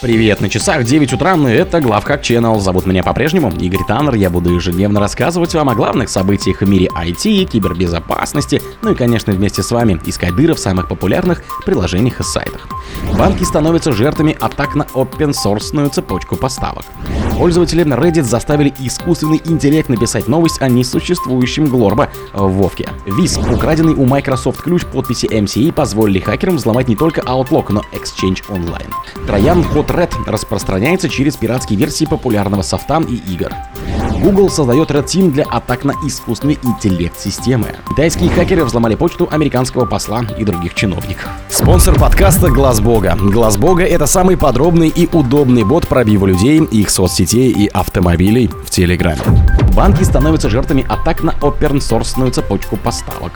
Привет, на часах 9 утра, и это Главхак Channel. Зовут меня по-прежнему Игорь Таннер. Я буду ежедневно рассказывать вам о главных событиях в мире IT, кибербезопасности, ну и, конечно, вместе с вами искать дыры в самых популярных приложениях и сайтах. Банки становятся жертвами атак на open-source цепочку поставок. Пользователи Reddit заставили искусственный интеллект написать новость о несуществующем Глорба в Вовке. ВИС, украденный у Microsoft ключ подписи MCA, позволили хакерам взломать не только Outlook, но Exchange Online. Троян Hot Red распространяется через пиратские версии популярного софта и игр. Google создает Red Team для атак на искусственный интеллект системы. Китайские хакеры взломали почту американского посла и других чиновников. Спонсор подкаста Глаз Бога. Глаз Бога это самый подробный и удобный бот пробива людей, их соцсетей и автомобилей в Телеграме. Банки становятся жертвами атак на open-source цепочку поставок.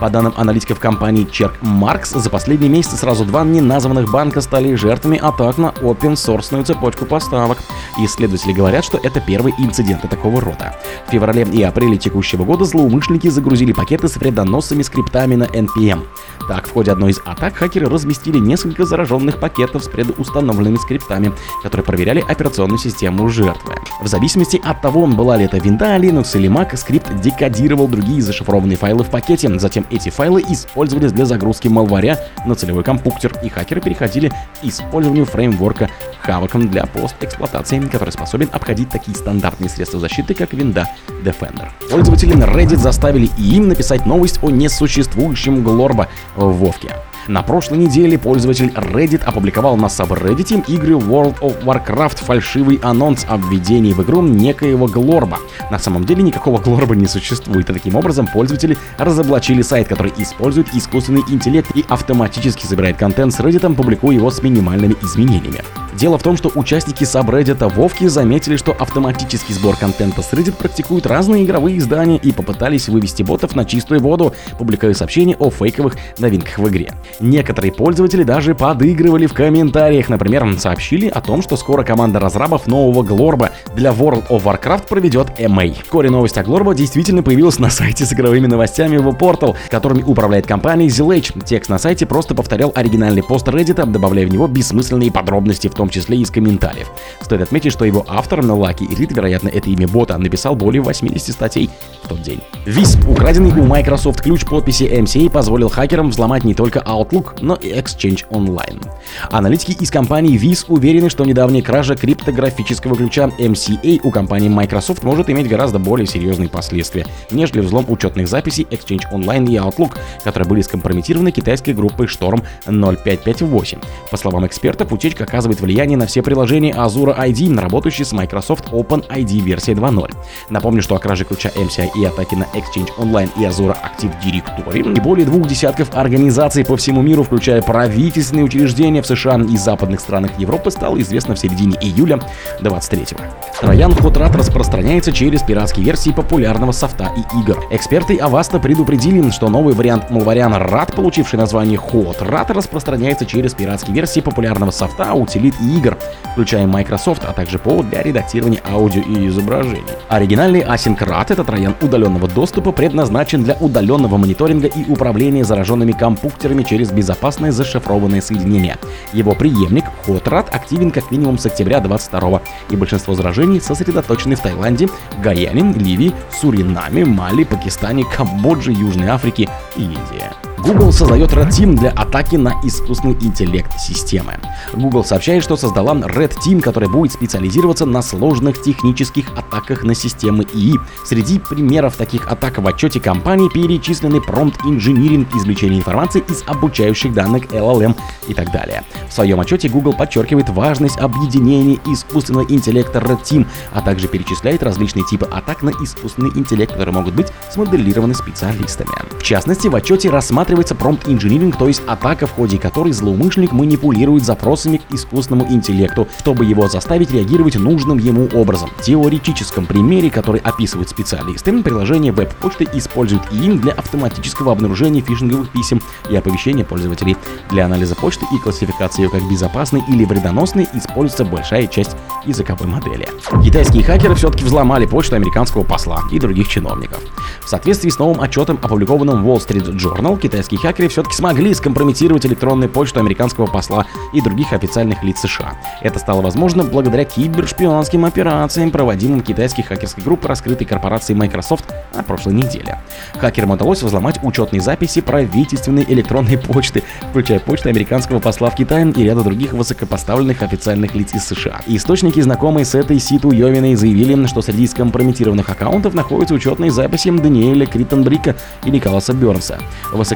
По данным аналитиков компании Черк Маркс, за последние месяцы сразу два неназванных банка стали жертвами атак на open-source цепочку поставок. Исследователи говорят, что это первый инцидент такого рода. В феврале и апреле текущего года злоумышленники загрузили пакеты с вредоносными скриптами на NPM. Так, в ходе одной из атак хакеры разместили несколько зараженных пакетов с предустановленными скриптами, которые проверяли операционную систему жертвы. В зависимости от того, была ли это винда, Linux или Mac, скрипт декодировал другие зашифрованные файлы в пакете, затем эти файлы использовались для загрузки малваря на целевой компьютер, и хакеры переходили к использованию фреймворка Havok для постэксплуатации, который способен обходить такие стандартные средства защиты, как винда Defender. Пользователи на Reddit заставили и им написать новость о несуществующем Глорба в Вовке. На прошлой неделе пользователь Reddit опубликовал на сабреддите игры World of Warcraft фальшивый анонс о введении в игру некоего Глорба. На самом деле никакого Глорба не существует, и таким образом пользователи разоблачили сайт, который использует искусственный интеллект и автоматически собирает контент с Reddit, публикуя его с минимальными изменениями. Дело в том, что участники сабреддита Вовки заметили, что автоматический сбор контента с Reddit практикуют разные игровые издания и попытались вывести ботов на чистую воду, публикуя сообщения о фейковых новинках в игре. Некоторые пользователи даже подыгрывали в комментариях, например, сообщили о том, что скоро команда разрабов нового Глорба для World of Warcraft проведет MA. Вскоре новость о Глорба действительно появилась на сайте с игровыми новостями в Portal, которыми управляет компания Zilage. Текст на сайте просто повторял оригинальный пост Reddit, добавляя в него бессмысленные подробности, в том числе из комментариев. Стоит отметить, что его автор, Лаки Рид, вероятно, это имя бота, написал более 80 статей в тот день. Висп, украденный у Microsoft ключ подписи MCA, позволил хакерам взломать не только Outlook, но и Exchange Online. Аналитики из компании VIS уверены, что недавняя кража криптографического ключа MCA у компании Microsoft может иметь гораздо более серьезные последствия, нежели взлом учетных записей Exchange Online и Outlook, которые были скомпрометированы китайской группой Storm 0558. По словам экспертов, утечка оказывает влияние на все приложения Azure ID, работающие с Microsoft OpenID версии 2.0. Напомню, что о краже ключа MCI и атаке на Exchange Online и Azure Active Directory и более двух десятков организаций по всему миру, включая правительственные учреждения в США и западных странах Европы, стало известно в середине июля 23-го. Троян Хотрат распространяется через пиратские версии популярного софта и игр. Эксперты Avasta предупредили, что новый вариант Malwarian RAT, получивший название RAT, распространяется через пиратские версии популярного софта, утилит и игр, включая Microsoft, а также повод для редактирования аудио и изображений. Оригинальный RAT, этот троян удаленного доступа, предназначен для удаленного мониторинга и управления зараженными компьютерами через безопасное зашифрованное соединение. Его преемник Hotrad активен как минимум с октября 22 и большинство заражений сосредоточены в Таиланде, Гаяне, Ливии, Суринаме, Мали, Пакистане, Камбодже, Южной Африке и Индии. Google создает Red Team для атаки на искусственный интеллект системы. Google сообщает, что создала Red Team, который будет специализироваться на сложных технических атаках на системы ИИ. Среди примеров таких атак в отчете компании перечислены промпт-инжиниринг, извлечение информации из обучающих данных LLM и так далее. В своем отчете Google подчеркивает важность объединения искусственного интеллекта Red Team, а также перечисляет различные типы атак на искусственный интеллект, которые могут быть смоделированы специалистами. В частности, в отчете рассматривается рассматривается промпт-инжиниринг, то есть атака, в ходе которой злоумышленник манипулирует запросами к искусственному интеллекту, чтобы его заставить реагировать нужным ему образом. В теоретическом примере, который описывают специалисты, приложение веб-почты использует ИИМ для автоматического обнаружения фишинговых писем и оповещения пользователей. Для анализа почты и классификации ее как безопасной или вредоносной используется большая часть языковой модели. Китайские хакеры все-таки взломали почту американского посла и других чиновников. В соответствии с новым отчетом, опубликованным в Wall Street Journal, китайские китайские хакеры все-таки смогли скомпрометировать электронную почту американского посла и других официальных лиц США. Это стало возможно благодаря кибершпионским операциям, проводимым китайской хакерской группой, раскрытой корпорацией Microsoft на прошлой неделе. Хакерам удалось взломать учетные записи правительственной электронной почты, включая почту американского посла в Китае и ряда других высокопоставленных официальных лиц из США. Источники, знакомые с этой ситу Йовиной, заявили, что среди скомпрометированных аккаунтов находятся учетные записи Даниэля Криттенбрика и Николаса Бернса,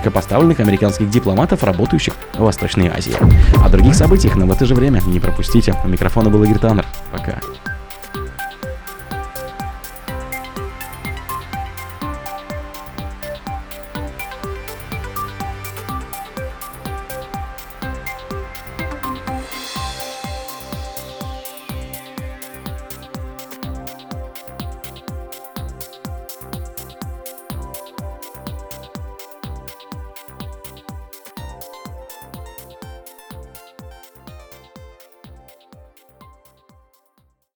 высокопоставленных американских дипломатов, работающих в Восточной Азии. О других событиях, но в это же время не пропустите. У микрофона был Игорь Таннер. Пока.